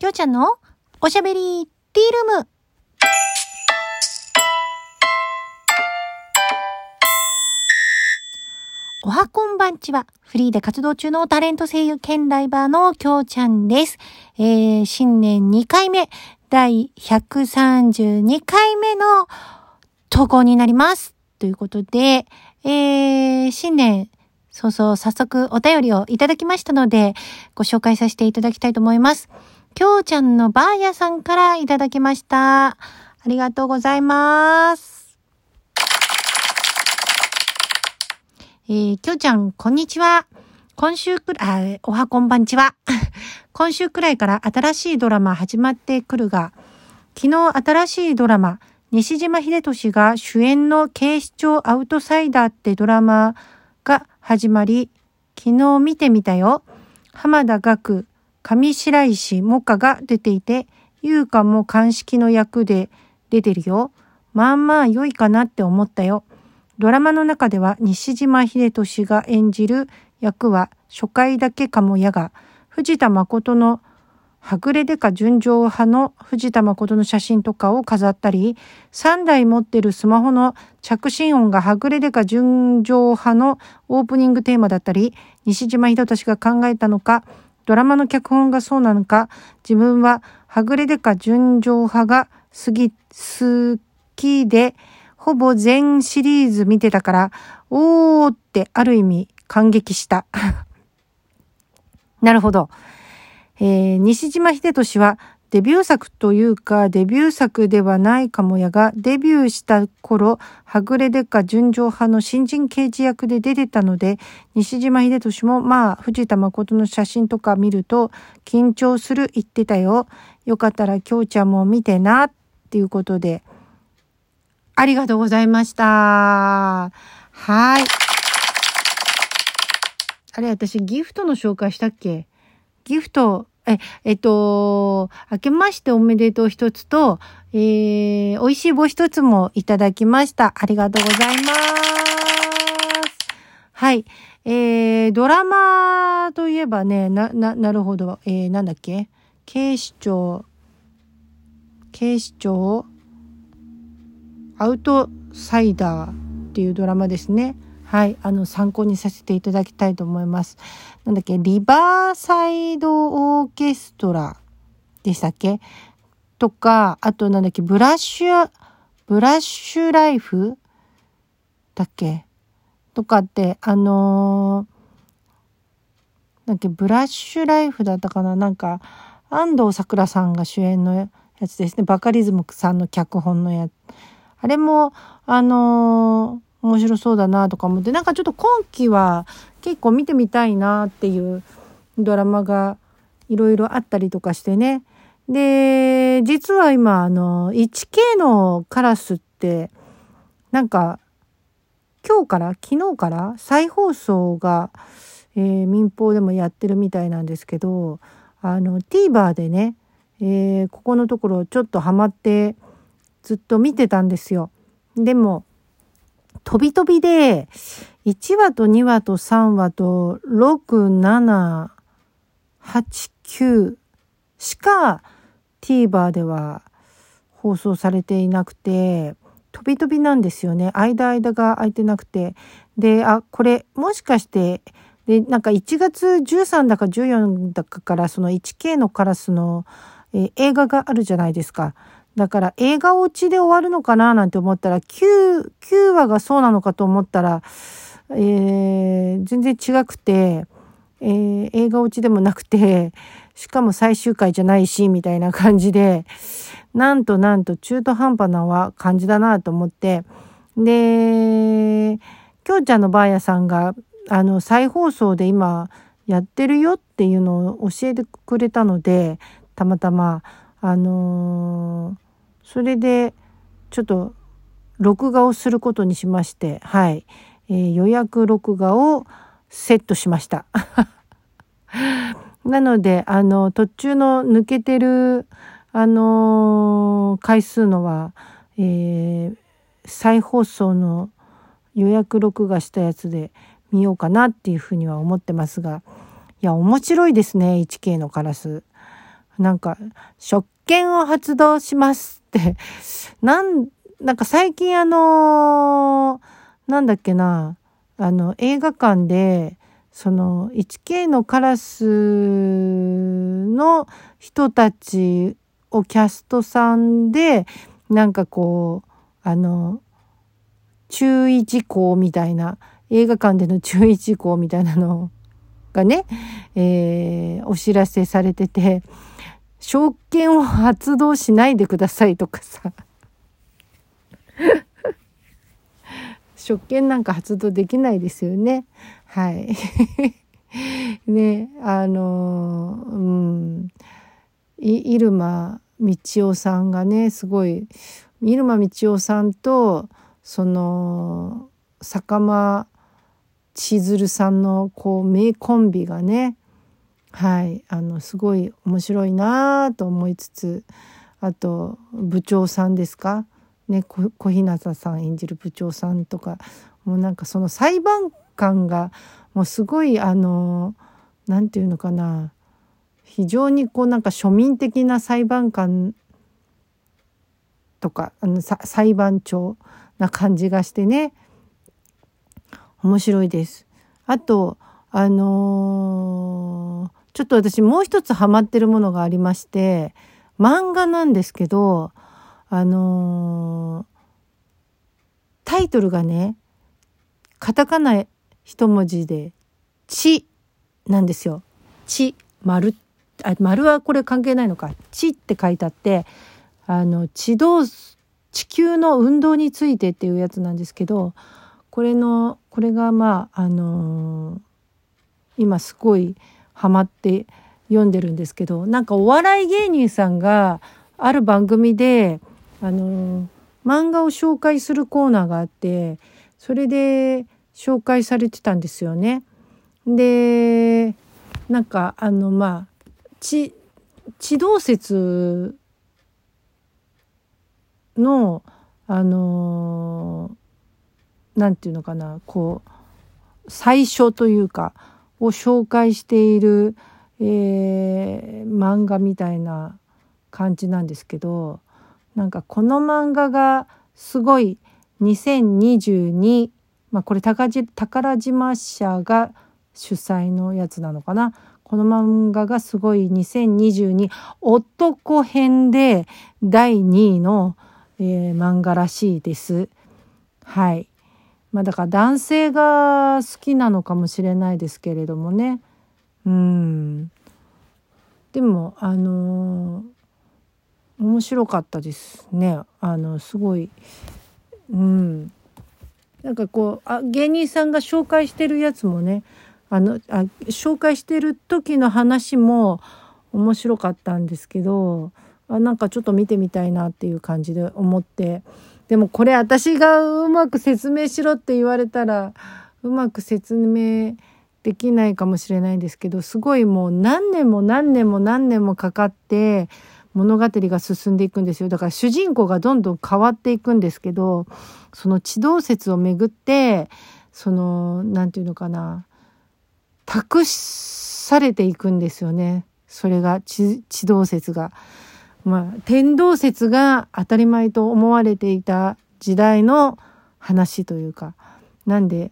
きょうちゃんのおしゃべりティールーム。おはこんばんちは、フリーで活動中のタレント声優兼ライバーのきょうちゃんです。えー、新年2回目、第132回目の投稿になります。ということで、えー、新年そうそう、早速お便りをいただきましたので、ご紹介させていただきたいと思います。きょうちゃんのばあやさんからいただきました。ありがとうございます。えー、きょうちゃん、こんにちは。今週くらい、あ、おはこんばんちは。今週くらいから新しいドラマ始まってくるが、昨日新しいドラマ、西島秀俊が主演の警視庁アウトサイダーってドラマが始まり、昨日見てみたよ。浜田学、上白石萌歌が出ていて、優香も鑑識の役で出てるよ。まあまあ良いかなって思ったよ。ドラマの中では西島秀俊が演じる役は初回だけかもやが、藤田誠のはぐれでか純情派の藤田誠の写真とかを飾ったり、3台持ってるスマホの着信音がはぐれでか純情派のオープニングテーマだったり、西島秀俊が考えたのか、ドラマの脚本がそうなのか、自分ははぐれでか純情派が好き、好きで、ほぼ全シリーズ見てたから、おーってある意味感激した。なるほど。えー、西島秀俊はデビュー作というかデビュー作ではないかもやがデビューした頃はぐれでか純情派の新人刑事役で出てたので西島秀俊もまあ藤田誠の写真とか見ると緊張する言ってたよ。よかったら京ちゃんも見てなっていうことでありがとうございました。はい。あれ私ギフトの紹介したっけ？ギフト、え、えっと、明けましておめでとう一つと、えー、美味しい棒一つもいただきました。ありがとうございます。はい。えー、ドラマといえばね、な、な、なるほど。えー、なんだっけ？警視庁、警視庁、アウトサイダーっていうドラマですね。はい、あの、参考にさせていただきたいと思います。なんだっけ、リバーサイドオーケストラでしたっけ？とか、あとなんだっけ、ブラッシュ、ブラッシュライフだっけ？とかって、あのー、だっけ、ブラッシュライフだったかな？なんか、安藤サクラさんが主演のやつですね。バカリズムさんの脚本のやつ。あれも、あのー面白そうだなとか思ってなんかちょっと今期は結構見てみたいなっていうドラマがいろいろあったりとかしてねで実は今あの 1K のカラスってなんか今日から昨日から再放送が、えー、民放でもやってるみたいなんですけどあの TVer でね、えー、ここのところちょっとハマってずっと見てたんですよ。でも飛び飛びで、1話と2話と3話と6、7、8、9しか TVer では放送されていなくて、飛び飛びなんですよね。間間が空いてなくて。で、あ、これもしかして、で、なんか1月13だか14だかからその 1K のカラスの、えー、映画があるじゃないですか。だから映画落ちで終わるのかななんて思ったら9、9話がそうなのかと思ったら、えー、全然違くて、えー、映画落ちでもなくて、しかも最終回じゃないし、みたいな感じで、なんとなんと中途半端な感じだなと思って、で、きょうちゃんのばあやさんが、あの、再放送で今やってるよっていうのを教えてくれたので、たまたま、あのーそれでちょっと録画をすることにしましてはい、えー、予約録画をセットしました なのであの途中の抜けてるあのー、回数のは、えー、再放送の予約録画したやつで見ようかなっていうふうには思ってますがいや面白いですね 1K のカラス。なんか、食券を発動しますって、なん、なんか最近あのー、なんだっけな、あの、映画館で、その 1K のカラスの人たちをキャストさんでなんかこうあの注意事項みたいな映画館での注意事項みたいなのがね、えー、お知らせされてて。証券を発動しないでくださいとかさ食券なんか発動できないですよね。はい。ね、あの、うん、入間道夫さんがね、すごい、入間道夫さんと、その、坂間千鶴さんのこう名コンビがねはいあのすごい面白いなと思いつつあと部長さんですか？ね小日向さん演じる部長さんとかもうなんかその裁判官がもうすごいあの何て言うのかな非常にこうなんか庶民的な裁判官とかあの裁判長な感じがしてね面白いです。あとあのー、ちょっと私もう一つハマってるものがありまして漫画なんですけどあのー、タイトルがねカタカナ一文字で「ち」なんですよ。ち丸あ丸はこれ関係ないのか「ち」って書いてあってあの地動地球の運動についてっていうやつなんですけどこれのこれがまああのー、今すごいハマって読んでるんですけどなんかお笑い芸人さんがある番組であのー、漫画を紹介するコーナーがあってそれで紹介されてたんですよね。でなんかあのまあ地地動説のあの何て言うのかなこう最初というかを紹介している、えー、漫画みたいな感じなんですけどなんかこの漫画がすごい2022まあこれ宝島社が主催のやつなのかな？この漫画がすごい2022男編で第2位の、えー、漫画らしいです。はい。まあだから男性が好きなのかもしれないですけれどもね。うん。でもあのー、面白かったですね。あのすごい。うん。なんかこうあ芸人さんが紹介してるやつもねあのあ紹介してる時の話も面白かったんですけどあなんかちょっと見てみたいなっていう感じで思って。でもこれ私がうまく説明しろって言われたらうまく説明できないかもしれないんですけどすごいもう何年も何年も何年もかかって 物語が進んでいくんですよ。だから主人公がどんどん変わっていくんですけどその地動説をめぐってその何て言うのかな。託されていくんですよね。それが地動説が。まあ、天動説が当たり前と思われていた時代の話というかなんで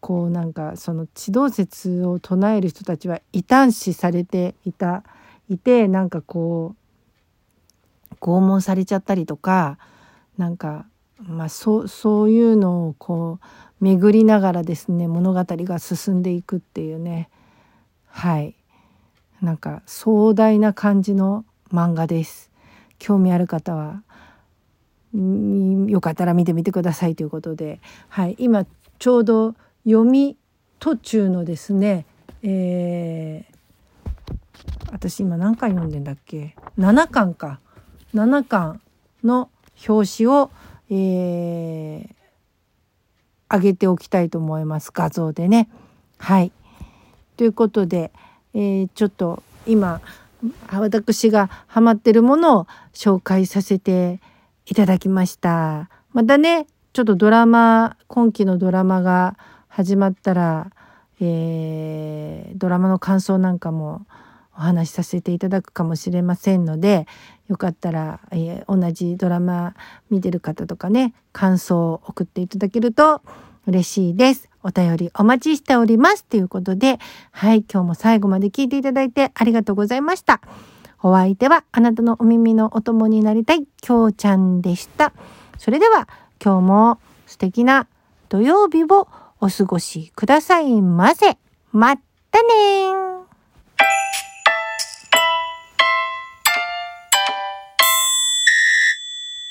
こうなんかその地動説を唱える人たちは異端視されていたいてなんかこう拷問されちゃったりとかなんかまあそうそういうのをこう巡りながらですね物語が進んでいくっていうね。はい。なんか壮大な感じの漫画です。興味ある方はよかったら見てみてくださいということで、はい、今ちょうど読み途中のですね、えー、私今何回読んでんだっけ？7巻か。7巻の表紙を、えー、上げておきたいと思います。画像でね。はい。ということで、えー、ちょっと今私がハマってるものを紹介させていただきました。またね、ちょっとドラマ、今期のドラマが始まったら、えー、ドラマの感想なんかもお話しさせていただくかもしれませんので、よかったら、えー、同じドラマ見てる方とかね、感想を送っていただけると嬉しいです。お便りお待ちしております。ということで、はい、今日も最後まで聞いていただいてありがとうございました。お相手はあなたのお耳のお供になりたい、きょうちゃんでした。それでは、今日も素敵な土曜日をお過ごしくださいませ。まったね